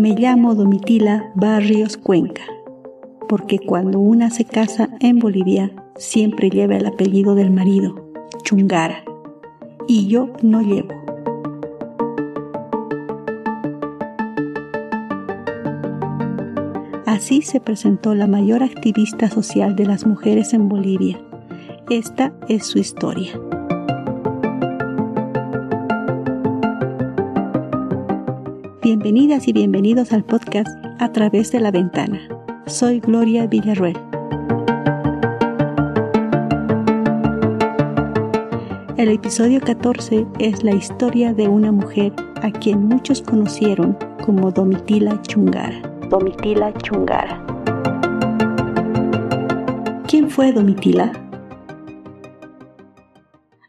Me llamo Domitila Barrios Cuenca, porque cuando una se casa en Bolivia siempre lleva el apellido del marido, Chungara, y yo no llevo. Así se presentó la mayor activista social de las mujeres en Bolivia. Esta es su historia. Bienvenidas y bienvenidos al podcast A través de la ventana. Soy Gloria Villarruel. El episodio 14 es la historia de una mujer a quien muchos conocieron como Domitila Chungara. Domitila Chungara. ¿Quién fue Domitila?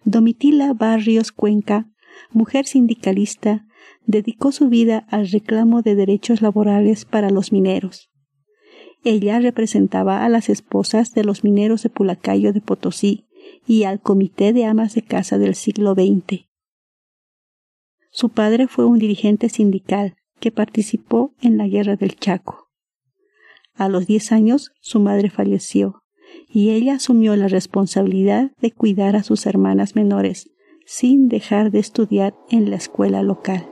Domitila Barrios Cuenca, mujer sindicalista, dedicó su vida al reclamo de derechos laborales para los mineros. Ella representaba a las esposas de los mineros de Pulacayo de Potosí y al Comité de Amas de Casa del siglo XX. Su padre fue un dirigente sindical que participó en la Guerra del Chaco. A los diez años su madre falleció y ella asumió la responsabilidad de cuidar a sus hermanas menores sin dejar de estudiar en la escuela local.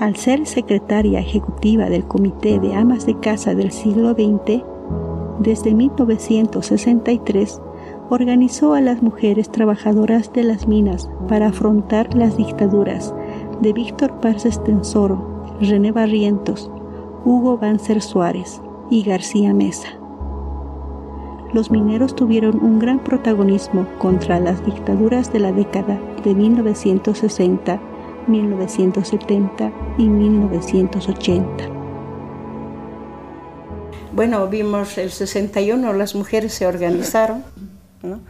Al ser secretaria ejecutiva del Comité de Amas de Casa del siglo XX, desde 1963 organizó a las mujeres trabajadoras de las minas para afrontar las dictaduras de Víctor Paz Estensoro, René Barrientos, Hugo Banzer Suárez y García Mesa. Los mineros tuvieron un gran protagonismo contra las dictaduras de la década de 1960 1970 y 1980. Bueno, vimos el 61, las mujeres se organizaron, ¿no?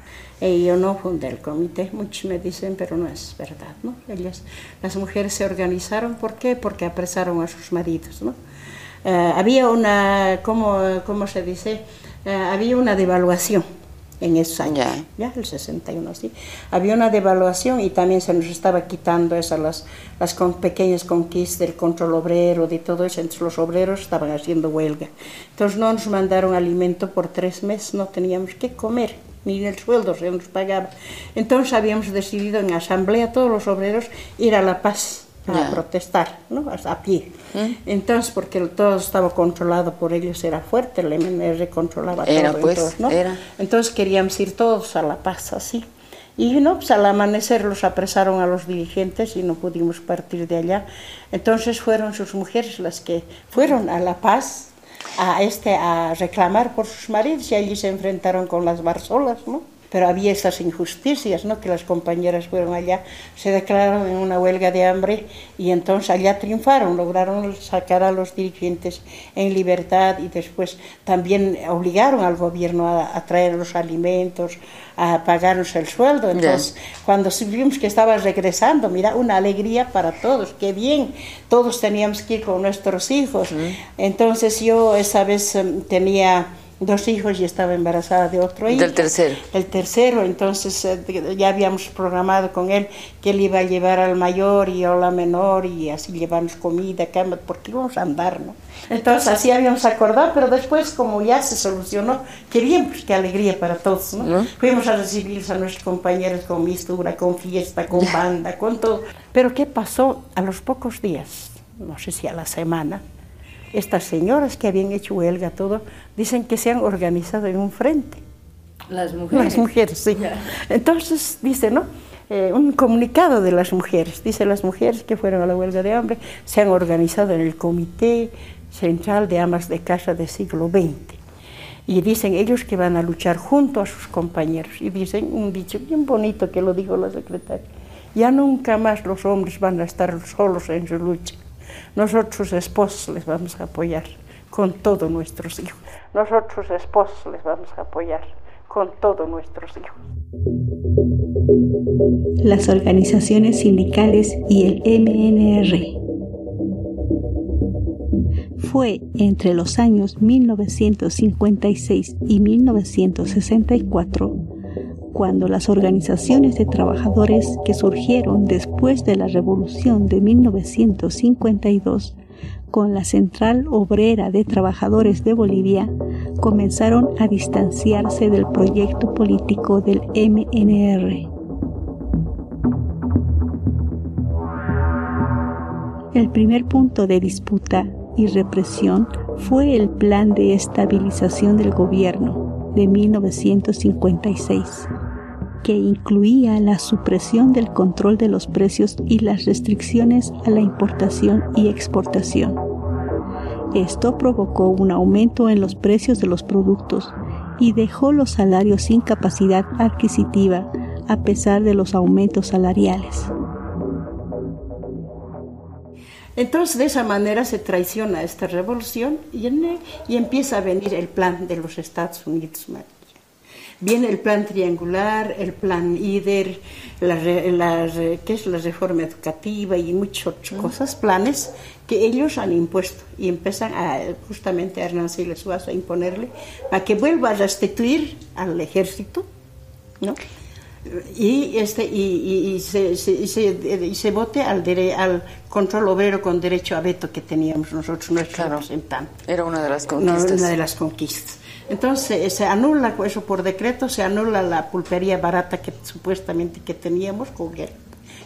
Y yo no fundé el comité, muchos me dicen, pero no es verdad, ¿no? Ellas, las mujeres se organizaron, ¿por qué? Porque apresaron a sus maridos, ¿no? Eh, había una, ¿cómo, cómo se dice? Eh, había una devaluación en esos años, ya, el 61, sí. Había una devaluación y también se nos estaba quitando esas las, las con, pequeñas conquistas del control obrero, de todo eso, entonces los obreros estaban haciendo huelga. Entonces no nos mandaron alimento por tres meses, no teníamos que comer, ni el sueldo se nos pagaba. Entonces habíamos decidido en asamblea todos los obreros ir a La Paz a protestar, ¿no? a pie. ¿Mm? Entonces, porque todo estaba controlado por ellos, era fuerte, el MNR controlaba era, todo. Pues, entonces, ¿no? era. entonces queríamos ir todos a La Paz así. Y no, pues al amanecer los apresaron a los dirigentes y no pudimos partir de allá. Entonces fueron sus mujeres las que fueron a La Paz a, este, a reclamar por sus maridos y allí se enfrentaron con las Barzolas, ¿no? Pero había esas injusticias, ¿no? que las compañeras fueron allá, se declararon en una huelga de hambre y entonces allá triunfaron, lograron sacar a los dirigentes en libertad y después también obligaron al gobierno a, traer los alimentos, a pagarnos el sueldo. Entonces, cuando supimos que estaba regresando, mira, una alegría para todos, qué bien, todos teníamos que ir con nuestros hijos. Entonces yo esa vez em, tenía dos hijos y estaba embarazada de otro hijo. Del tercero. El tercero, entonces eh, ya habíamos programado con él que él iba a llevar al mayor y a la menor y así llevarnos comida, cama, porque íbamos a andar, ¿no? Entonces así habíamos acordado, pero después como ya se solucionó, qué bien, pues qué alegría para todos, ¿no? Fuimos a recibir a nuestros compañeros con mistura, con fiesta, con banda, con todo. Pero ¿qué pasó a los pocos días? No sé si a la semana estas señoras que habían hecho huelga, todo, dicen que se han organizado en un frente. Las mujeres. Las mujeres, sí. Entonces, dice, ¿no? Eh, un comunicado de las mujeres. Dice, las mujeres que fueron a la huelga de hambre se han organizado en el Comité Central de Amas de Casa del siglo XX. Y dicen ellos que van a luchar junto a sus compañeros. Y dicen un dicho bien bonito que lo dijo la secretaria. Ya nunca más los hombres van a estar solos en su lucha nosotros esposos les vamos a apoyar con todos nuestros hijos. Nosotros esposos les vamos a apoyar con todos nuestros hijos. Las organizaciones sindicales y el MNR. Fue entre los años 1956 y 1964 cuando las organizaciones de trabajadores que surgieron después de la Revolución de 1952 con la Central Obrera de Trabajadores de Bolivia comenzaron a distanciarse del proyecto político del MNR. El primer punto de disputa y represión fue el Plan de Estabilización del Gobierno de 1956 que incluía la supresión del control de los precios y las restricciones a la importación y exportación. Esto provocó un aumento en los precios de los productos y dejó los salarios sin capacidad adquisitiva a pesar de los aumentos salariales. Entonces de esa manera se traiciona esta revolución y, y empieza a venir el plan de los Estados Unidos. Viene el plan triangular, el plan IDER, la, ¿qué es la reforma educativa y muchas otras cosas, planes que ellos han impuesto y empiezan a, justamente a Hernán Siles a imponerle para que vuelva a restituir al ejército, ¿no? y este y, y, se, y, se, vote al, al control obrero con derecho a veto que teníamos nosotros nuestro claro, representante. Era una de las conquistas. una de las conquistas. Entonces se anula eso por decreto, se anula la pulpería barata que supuestamente que teníamos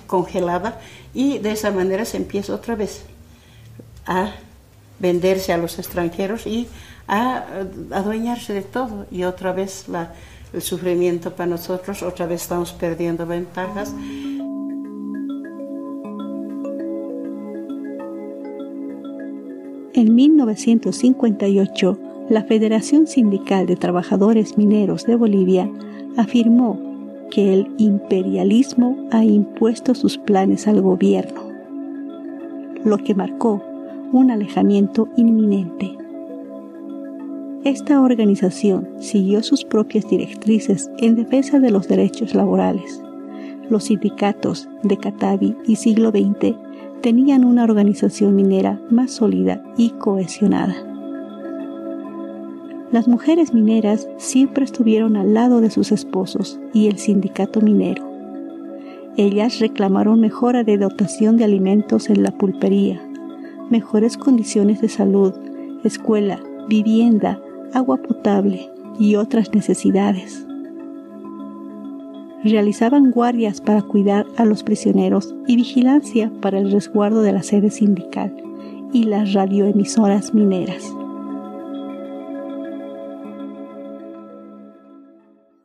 congelada y de esa manera se empieza otra vez a venderse a los extranjeros y a adueñarse de todo y otra vez la, el sufrimiento para nosotros, otra vez estamos perdiendo ventajas. En 1958, la Federación Sindical de Trabajadores Mineros de Bolivia afirmó que el imperialismo ha impuesto sus planes al gobierno, lo que marcó un alejamiento inminente. Esta organización siguió sus propias directrices en defensa de los derechos laborales. Los sindicatos de Catavi y siglo XX tenían una organización minera más sólida y cohesionada. Las mujeres mineras siempre estuvieron al lado de sus esposos y el sindicato minero. Ellas reclamaron mejora de dotación de alimentos en la pulpería, mejores condiciones de salud, escuela, vivienda, agua potable y otras necesidades. Realizaban guardias para cuidar a los prisioneros y vigilancia para el resguardo de la sede sindical y las radioemisoras mineras.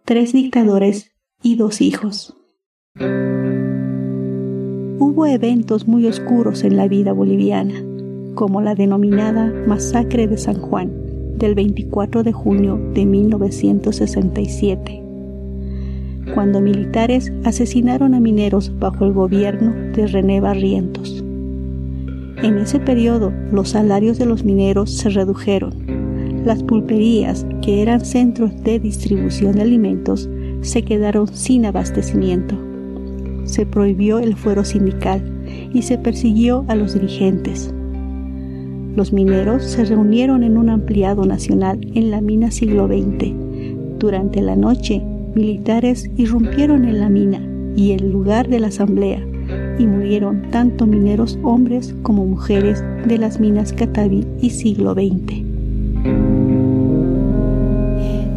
Tres dictadores y dos hijos. Hubo eventos muy oscuros en la vida boliviana, como la denominada Masacre de San Juan del 24 de junio de 1967, cuando militares asesinaron a mineros bajo el gobierno de René Barrientos. En ese periodo los salarios de los mineros se redujeron las pulperías, que eran centros de distribución de alimentos, se quedaron sin abastecimiento. Se prohibió el fuero sindical y se persiguió a los dirigentes. Los mineros se reunieron en un ampliado nacional en la mina siglo XX. Durante la noche, militares irrumpieron en la mina y el lugar de la asamblea y murieron tanto mineros hombres como mujeres de las minas Cataví y siglo XX.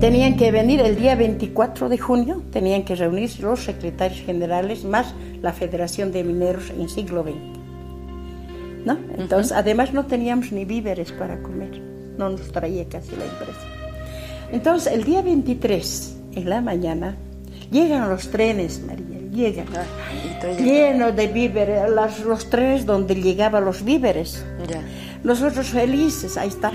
Tenían que venir el día 24 de junio, tenían que reunirse los secretarios generales más la Federación de Mineros en siglo XX. ¿No? Entonces, además no teníamos ni víveres para comer, no nos traía casi la empresa. Entonces, el día 23, en la mañana, llegan los trenes, María, llegan, llenos de víveres, los trenes donde llegaban los víveres. Nosotros felices, ahí está.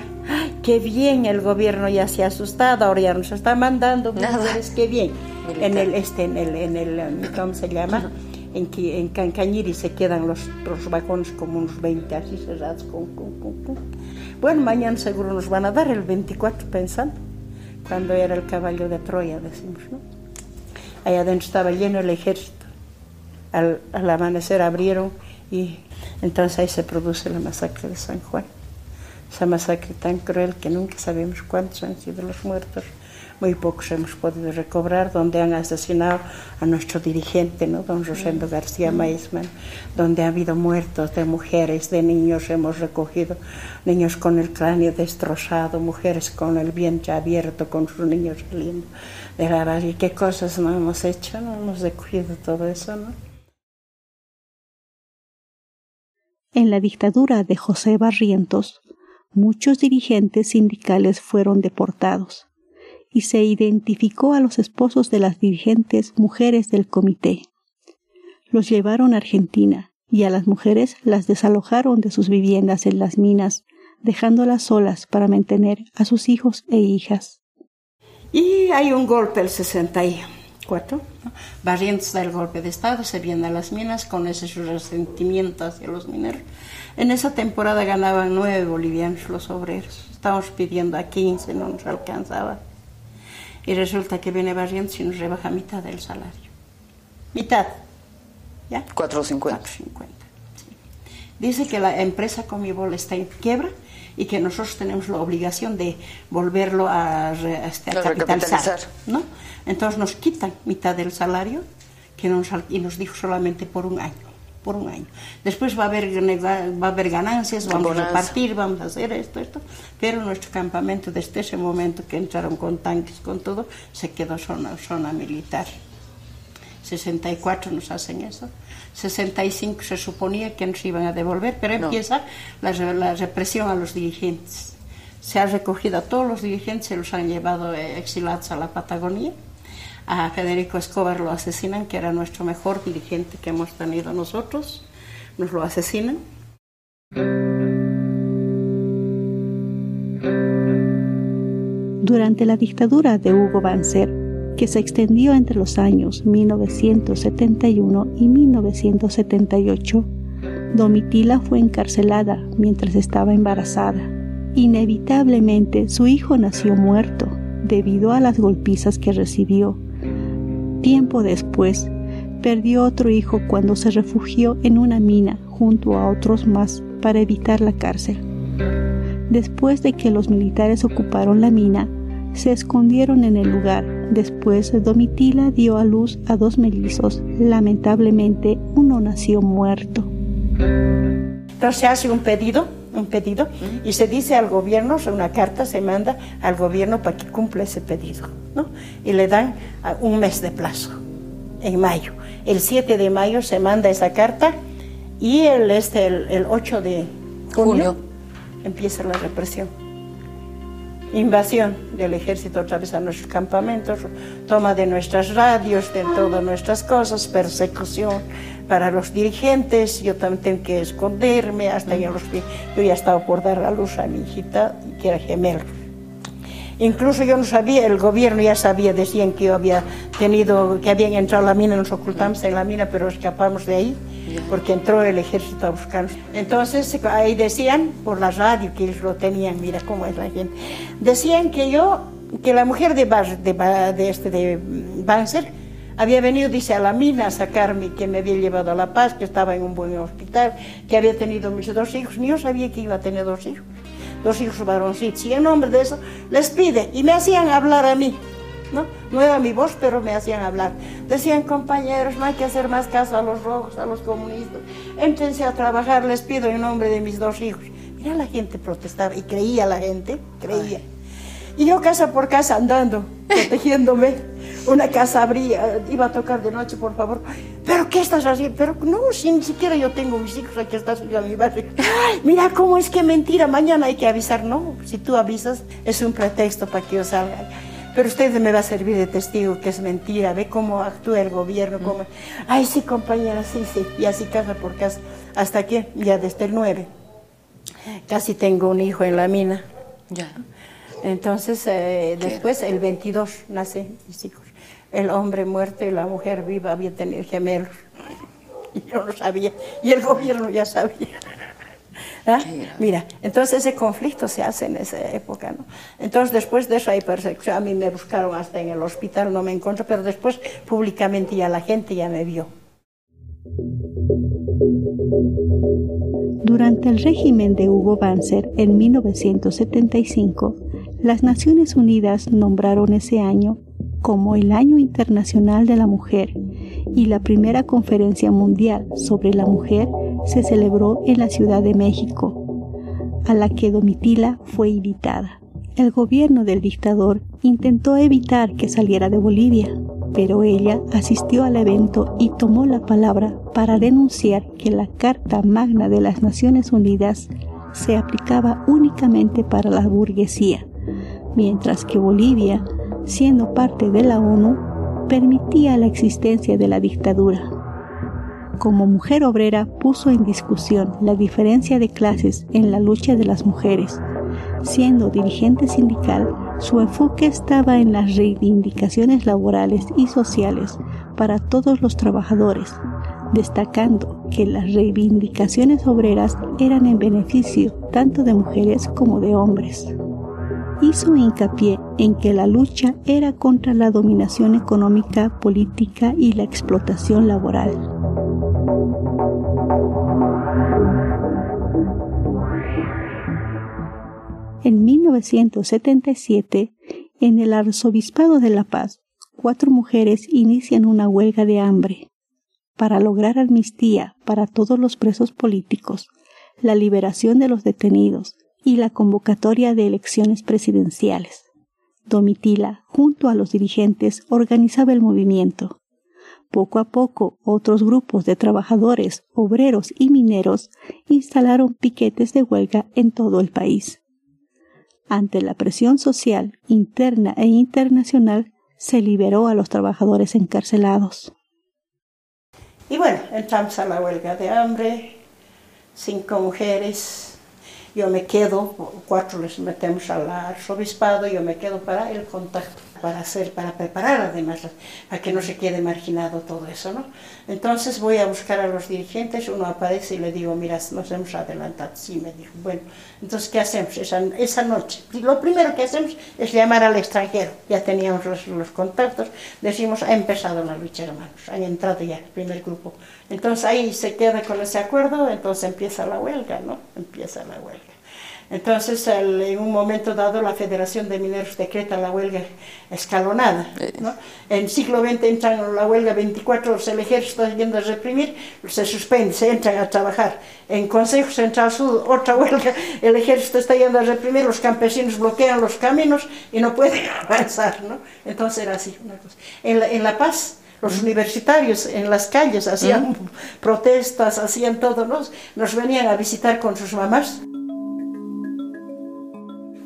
qué bien el gobierno ya se ha asustado, ahora ya nos está mandando víveres, qué bien. En el, este, en el, en el, ¿cómo se llama? En, en Cancañiri se quedan los, los vagones como unos 20 así cerrados. Con, Bueno, mañana seguro nos van a dar el 24 pensando, cuando era el caballo de Troya, decimos, ¿no? Allá adentro estaba lleno el ejército. Al, al amanecer abrieron y entonces ahí se produce la masacre de San Juan. Esa masacre tan cruel que nunca sabemos cuántos han sido los muertos, muy pocos hemos podido recobrar, donde han asesinado a nuestro dirigente, ¿no? don Rosendo García Maisman, donde ha habido muertos de mujeres, de niños, hemos recogido niños con el cráneo destrozado, mujeres con el vientre abierto, con sus niños saliendo de la y qué cosas no hemos hecho, no hemos recogido todo eso, ¿no? En la dictadura de José Barrientos, muchos dirigentes sindicales fueron deportados y se identificó a los esposos de las dirigentes mujeres del comité. Los llevaron a Argentina y a las mujeres las desalojaron de sus viviendas en las minas, dejándolas solas para mantener a sus hijos e hijas. Y hay un golpe el 64. Barrientos da el golpe de Estado, se vienen a las minas con ese resentimiento hacia los mineros. En esa temporada ganaban nueve bolivianos los obreros. Estábamos pidiendo a 15, no nos alcanzaba. Y resulta que viene Barrientos y nos rebaja mitad del salario. Mitad. ¿Ya? 4.50. 4.50. Dice que la empresa Comibol está en quiebra y que nosotros tenemos la obligación de volverlo a, este, capitalizar. ¿no? Entonces nos quitan mitad del salario que nos, y nos dijo solamente por un año por un año. Después va a haber, va a haber ganancias, vamos a repartir, vamos a hacer esto, esto, pero nuestro campamento desde ese momento que entraron con tanques, con todo, se quedó zona, zona militar. 64 nos hacen eso. 65 se suponía que nos iban a devolver, pero empieza la, la, represión a los dirigentes. Se ha recogido a todos los dirigentes, se los han llevado eh, exilados a la Patagonia a Federico Escobar lo asesinan, que era nuestro mejor dirigente que hemos tenido nosotros, nos lo asesinan. Durante la dictadura de Hugo Banzer, que se extendió entre los años 1971 y 1978, Domitila fue encarcelada mientras estaba embarazada. Inevitablemente su hijo nació muerto debido a las golpizas que recibió Tiempo después, perdió otro hijo cuando se refugió en una mina junto a otros más para evitar la cárcel. Después de que los militares ocuparon la mina, se escondieron en el lugar. Después, Domitila dio a luz a dos mellizos. Lamentablemente, uno nació muerto. Entonces se hace un pedido, un pedido, y se dice al gobierno, una carta se manda al gobierno para que cumpla ese pedido. Y le dan un mes de plazo, en mayo. El 7 de mayo se manda esa carta y el, este, el, 8 de junio, empieza la represión. Invasión del ejército otra vez a nuestros campamentos, toma de nuestras radios, de todas nuestras cosas, persecución para los dirigentes. Yo también tengo que esconderme hasta que los, yo ya estaba por dar a luz a mi hijita, que era gemelo. Incluso yo no sabía, el gobierno ya sabía, decían que yo había tenido, que habían entrado a la mina, nos ocultamos en la mina, pero escapamos de ahí, porque entró el ejército a buscarnos. Entonces ahí decían, por la radio, que ellos lo tenían, mira cómo es la gente, decían que yo, que la mujer de, de, de, este, de Banzer, había venido, dice, a la mina a sacarme, que me había llevado a La Paz, que estaba en un buen hospital, que había tenido mis dos hijos, ni yo sabía que iba a tener dos hijos dos hijos varoncitos. Y en nombre de eso les pide y me hacían hablar a mí. ¿no? no era mi voz, pero me hacían hablar. Decían, compañeros, no hay que hacer más caso a los rojos, a los comunistas. Éntrense a trabajar, les pido en nombre de mis dos hijos. Mira, la gente protestaba y creía la gente, creía. Y yo casa por casa andando, protegiéndome una casa abría, iba a tocar de noche, por favor. ¿Pero qué estás haciendo? Pero no, si ni siquiera yo tengo mis hijos, aquí estás yo a mi barrio. mira cómo es que mentira, mañana hay que avisar. No, si tú avisas, es un pretexto para que yo salga. Pero usted me va a servir de testigo que es mentira. Ve cómo actúa el gobierno. Cómo... Ay, sí, compañera, sí, sí. Y así casa por casa. Hasta que ya desde el 9. Casi tengo un hijo en la mina. Ya. Entonces, eh, después, el 22, nace mis hijos el hombre muerto y la mujer viva había tenido gemelos. Y yo no sabía, y el gobierno ya sabía. ¿Ah? Mira, entonces ese conflicto se hace en esa época, ¿no? Entonces después de eso hay persecución, a mí me buscaron hasta en el hospital, no me encontré, pero después públicamente ya la gente ya me vio. Durante el régimen de Hugo Banzer en 1975, Las Naciones Unidas nombraron ese año como el Año Internacional de la Mujer y la primera conferencia mundial sobre la mujer se celebró en la Ciudad de México, a la que Domitila fue invitada. El gobierno del dictador intentó evitar que saliera de Bolivia, pero ella asistió al evento y tomó la palabra para denunciar que la Carta Magna de las Naciones Unidas se aplicaba únicamente para la burguesía, mientras que Bolivia, siendo parte de la ONU, permitía la existencia de la dictadura. Como mujer obrera puso en discusión la diferencia de clases en la lucha de las mujeres. Siendo dirigente sindical, su enfoque estaba en las reivindicaciones laborales y sociales para todos los trabajadores, destacando que las reivindicaciones obreras eran en beneficio tanto de mujeres como de hombres. Hizo hincapié en que la lucha era contra la dominación económica, política y la explotación laboral. En 1977, en el Arzobispado de La Paz, cuatro mujeres inician una huelga de hambre para lograr amnistía para todos los presos políticos, la liberación de los detenidos y la convocatoria de elecciones presidenciales. Domitila, junto a los dirigentes, organizaba el movimiento. Poco a poco, otros grupos de trabajadores, obreros y mineros instalaron piquetes de huelga en todo el país. Ante la presión social interna e internacional, se liberó a los trabajadores encarcelados. Y bueno, entramos a la huelga de hambre, cinco mujeres yo me quedo, cuatro les metemos al arzobispado, yo me quedo para el contacto, para hacer, para preparar además, para que no se quede marginado todo eso, ¿no? Entonces voy a buscar a los dirigentes, uno aparece y le digo, mira, nos hemos adelantado, sí, me dijo, bueno, entonces, ¿qué hacemos esa, noche? Lo primero que hacemos es llamar al extranjero, ya teníamos los, los contactos, decimos, ha empezado la lucha, hermanos, han entrado ya el primer grupo. Entonces ahí se queda con ese acuerdo, entonces empieza la huelga, ¿no? Empieza la huelga. Entonces, en un momento dado, la Federación de Mineros decreta la huelga escalonada. ¿no? En siglo XX entran en la huelga 24 horas, el ejército está yendo a reprimir, se suspende, se entran a trabajar. En Consejo Central Sur, otra huelga, el ejército está yendo a reprimir, los campesinos bloquean los caminos y no pueden avanzar. ¿no? Entonces era así una cosa. En La, en la Paz, los universitarios en las calles hacían protestas, hacían todo, nos venían a visitar con sus mamás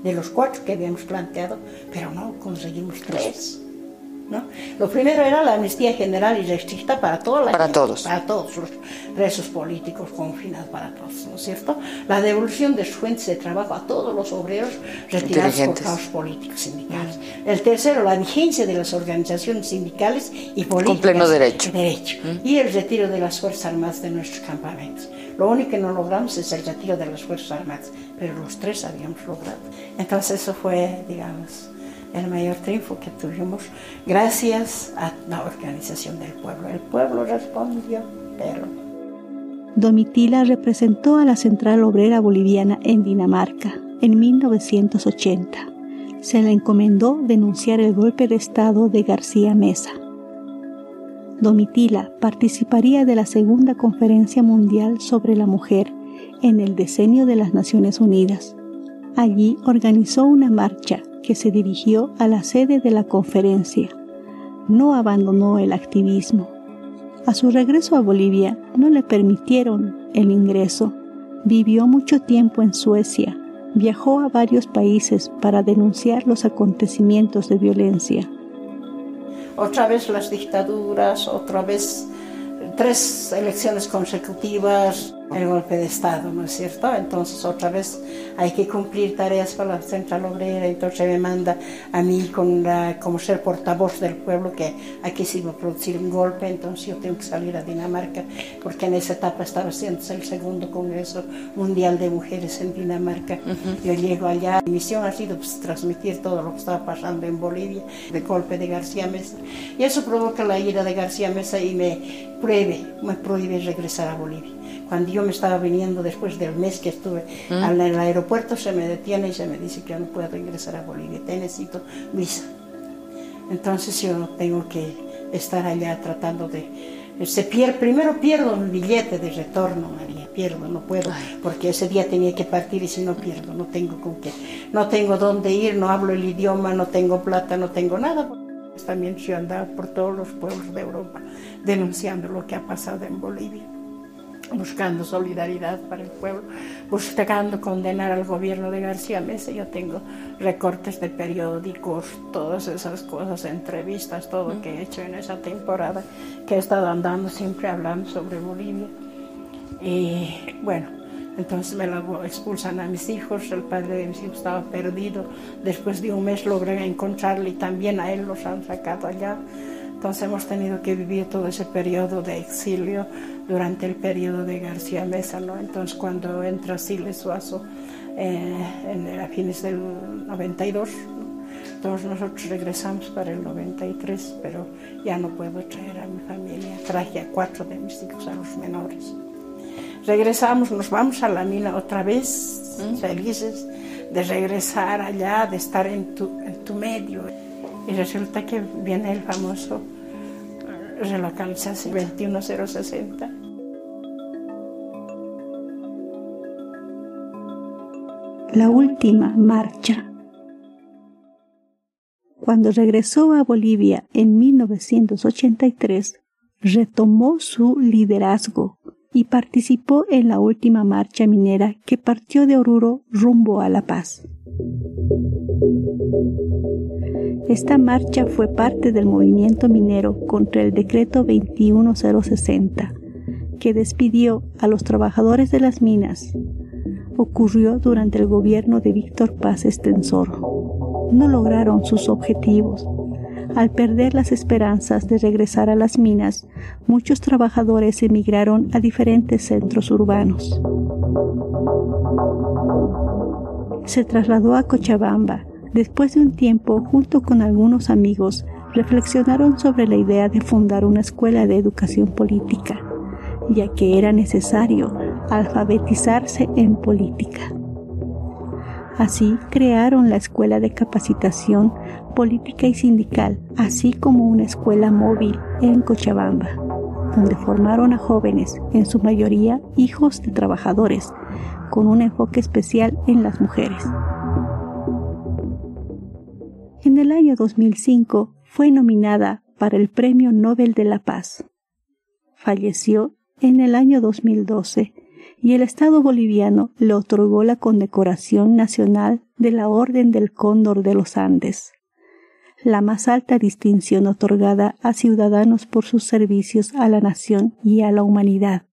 de los cuatro que habíamos planteado, pero no conseguimos tres. ¿no? Lo primero era la amnistía general y restricta para toda la para todos. para todos los presos políticos confinados para todos, ¿no es cierto? La devolución de sus fuentes de trabajo a todos los obreros retirados por causas políticos sindicales. El tercero, la vigencia de las organizaciones sindicales y políticas. Con pleno derecho. derecho. Y el retiro de las Fuerzas Armadas de nuestros campamentos. Lo único que no logramos es el retiro de las Fuerzas Armadas, pero los tres habíamos logrado. Entonces eso fue, digamos, el mayor triunfo que tuvimos gracias a la organización del pueblo. El pueblo respondió, pero... Domitila representó a la Central Obrera Boliviana en Dinamarca en 1980. Se le encomendó denunciar el golpe de Estado de García Mesa. Domitila participaría de la Segunda Conferencia Mundial sobre la Mujer en el decenio de las Naciones Unidas. Allí organizó una marcha que se dirigió a la sede de la conferencia. No abandonó el activismo. A su regreso a Bolivia no le permitieron el ingreso. Vivió mucho tiempo en Suecia. Viajó a varios países para denunciar los acontecimientos de violencia otra vez las dictaduras, otra vez tres elecciones consecutivas, el golpe de Estado, ¿no es cierto? Entonces otra vez hay que cumplir tareas para la Central Obrera, entonces me manda a mí con como ser portavoz del pueblo que aquí se iba a producir un golpe, entonces yo tengo que salir a Dinamarca, porque en esa etapa estaba haciendo el segundo Congreso Mundial de Mujeres en Dinamarca. Yo llego allá, mi misión ha sido pues, transmitir todo lo que estaba pasando en Bolivia, el golpe de García Mesa, y eso provoca la ira de García Mesa y me prohíbe, me prohíbe regresar a Bolivia. Cuando yo me estaba viniendo después del mes que estuve en mm. el aeropuerto, se me detiene y se me dice que yo no puedo ingresar a Bolivia, te necesito visa. Entonces yo tengo que estar allá tratando de... Se pierde, primero pierdo un billete de retorno, María, pierdo, no puedo, porque ese día tenía que partir y si no pierdo, no tengo con qué, no tengo dónde ir, no hablo el idioma, no tengo plata, no tengo nada. También yo andaba por todos los pueblos de Europa denunciando lo que ha pasado en Bolivia buscando solidaridad para el pueblo, buscando condenar al gobierno de García Mesa. Yo tengo recortes de periódicos, todas esas cosas, entrevistas, todo que he hecho en esa temporada, que he estado andando siempre hablando sobre Bolivia. Y bueno, entonces me lo expulsan a mis hijos, el padre de mis hijos estaba perdido, después de un mes logré encontrarle y también a él los han sacado allá. Entonces hemos tenido que vivir todo ese periodo de exilio durante el periodo de García Mesa, ¿no? Entonces cuando entra Siles Suazo eh, en, a fines del 92, todos nosotros regresamos para el 93, pero ya no puedo traer a mi familia. Traje a cuatro de mis hijos, a los menores. Regresamos, nos vamos a la mina otra vez, mm. felices de regresar allá, de estar en tu, en tu medio. Y resulta que viene el famoso relocalización 21060. La última marcha. Cuando regresó a Bolivia en 1983, retomó su liderazgo y participó en la última marcha minera que partió de Oruro rumbo a La Paz. Esta marcha fue parte del movimiento minero contra el decreto 21060, que despidió a los trabajadores de las minas. Ocurrió durante el gobierno de Víctor Paz Estensor. No lograron sus objetivos. Al perder las esperanzas de regresar a las minas, muchos trabajadores emigraron a diferentes centros urbanos. Se trasladó a Cochabamba, Después de un tiempo, junto con algunos amigos, reflexionaron sobre la idea de fundar una escuela de educación política, ya que era necesario alfabetizarse en política. Así crearon la Escuela de Capacitación Política y Sindical, así como una escuela móvil en Cochabamba, donde formaron a jóvenes, en su mayoría hijos de trabajadores, con un enfoque especial en las mujeres. En el año 2005 fue nominada para el Premio Nobel de la Paz. Falleció en el año 2012 y el Estado boliviano le otorgó la condecoración nacional de la Orden del Cóndor de los Andes, la más alta distinción otorgada a ciudadanos por sus servicios a la nación y a la humanidad.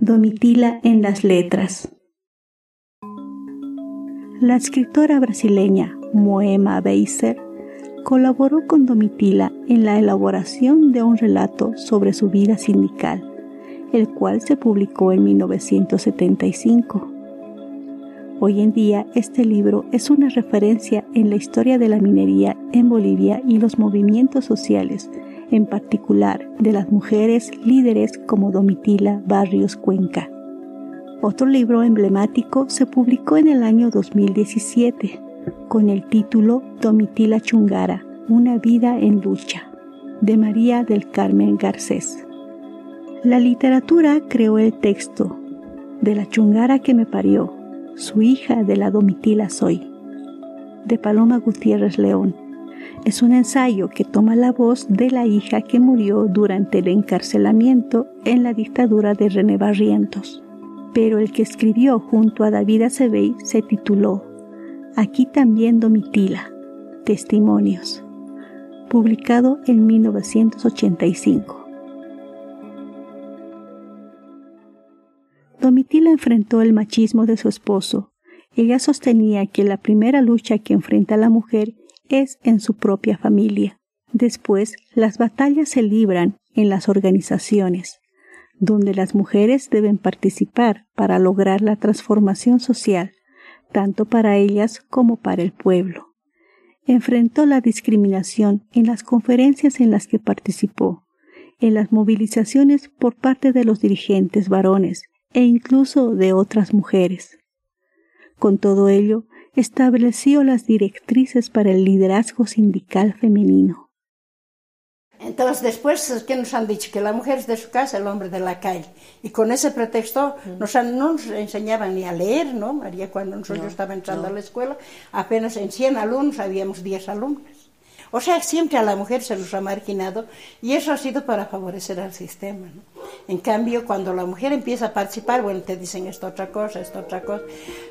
Domitila en las letras. La escritora brasileña Moema Beiser colaboró con Domitila en la elaboración de un relato sobre su vida sindical, el cual se publicó en 1975. Hoy en día este libro es una referencia en la historia de la minería en Bolivia y los movimientos sociales, en particular de las mujeres líderes como Domitila Barrios Cuenca. Otro libro emblemático se publicó en el año 2017 con el título Domitila Chungara, Una vida en lucha, de María del Carmen Garcés. La literatura creó el texto de la Chungara que me parió, su hija de la Domitila soy, de Paloma Gutiérrez León. Es un ensayo que toma la voz de la hija que murió durante el encarcelamiento en la dictadura de René Barrientos pero el que escribió junto a David Acebey se tituló Aquí también Domitila, Testimonios, publicado en 1985. Domitila enfrentó el machismo de su esposo. Ella sostenía que la primera lucha que enfrenta la mujer es en su propia familia. Después, las batallas se libran en las organizaciones, donde las mujeres deben participar para lograr la transformación social, tanto para ellas como para el pueblo. Enfrentó la discriminación en las conferencias en las que participó en las movilizaciones por parte de los dirigentes varones e incluso de otras mujeres. Con todo ello, estableció las directrices para el liderazgo sindical femenino. Entonces, después, ¿qué nos han dicho? Que la mujer es de su casa, el hombre de la calle. Y con ese pretexto nos no nos enseñaban ni a leer, ¿no? María, cuando nosotros yo estaba entrando a la escuela, apenas en 100 alumnos habíamos 10 alumnos. O sea, siempre a la mujer se nos ha marginado y eso ha sido para favorecer al sistema. En cambio, cuando la mujer empieza a participar, bueno, te dicen esto otra cosa, esto otra cosa.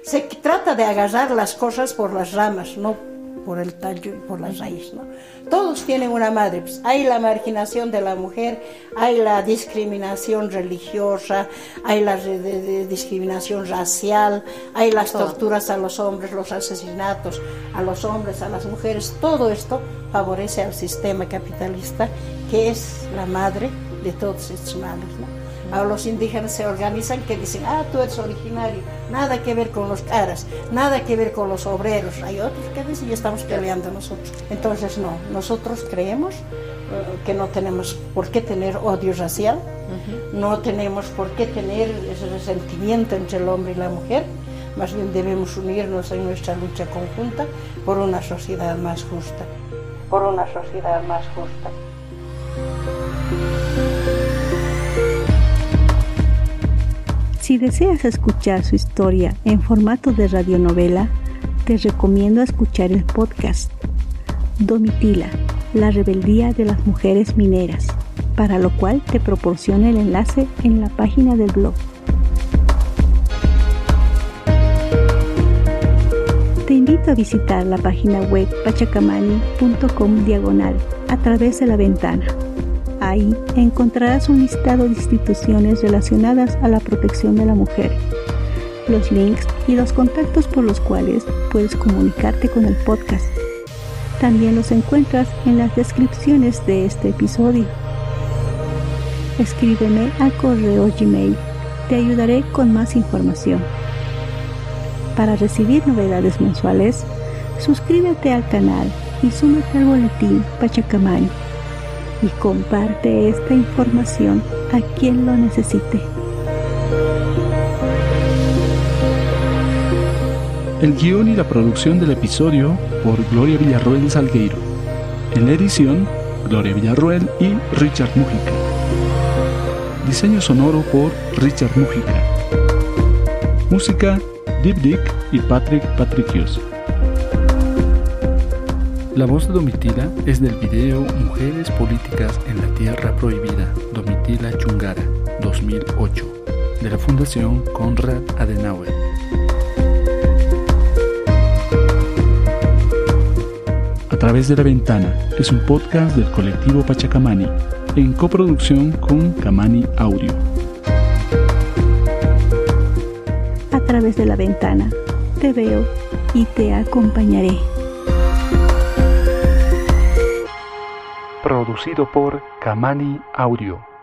Se trata de agarrar las cosas por las ramas, no por el tallo y por la raíz. ¿no? Todos tienen una madre. Pues, hay la marginación de la mujer, hay la discriminación religiosa, hay la discriminación racial, hay las torturas a los hombres, los asesinatos a los hombres, a las mujeres. Todo esto favorece al sistema capitalista que es la madre de todos estos males. ¿no? A los indígenas se organizan que dicen, ah, tú eres originario, nada que ver con los caras, nada que ver con los obreros. Hay otros que dicen, y estamos peleando nosotros. Entonces, no, nosotros creemos eh, que no tenemos por qué tener odio racial, no tenemos por qué tener ese resentimiento entre el hombre y la mujer, más bien debemos unirnos en nuestra lucha conjunta por una sociedad más justa, por una sociedad más justa. Si deseas escuchar su historia en formato de radionovela, te recomiendo escuchar el podcast Domitila, la rebeldía de las mujeres mineras, para lo cual te proporciona el enlace en la página del blog. Te invito a visitar la página web pachacamani.com diagonal a través de la ventana Ahí encontrarás un listado de instituciones relacionadas a la protección de la mujer, los links y los contactos por los cuales puedes comunicarte con el podcast. También los encuentras en las descripciones de este episodio. Escríbeme al correo Gmail. Te ayudaré con más información. Para recibir novedades mensuales, suscríbete al canal y súmate al boletín Pachacamani y comparte esta información a quien lo necesite. El guion y la producción del episodio por Gloria Villarroel Salgueiro. En la edición, Gloria Villarroel y Richard Mujica. Diseño sonoro por Richard Mujica. Música, Deep Dick y Patrick Patricios. La voz de Domitila es del video Mujeres Políticas en la Tierra Prohibida, Domitila Chungara, 2008, de la Fundación Konrad Adenauer. A través de la ventana es un podcast del colectivo Pachacamani, en coproducción con Camani Audio. A través de la ventana te veo y te acompañaré. Producido por Kamani Audio.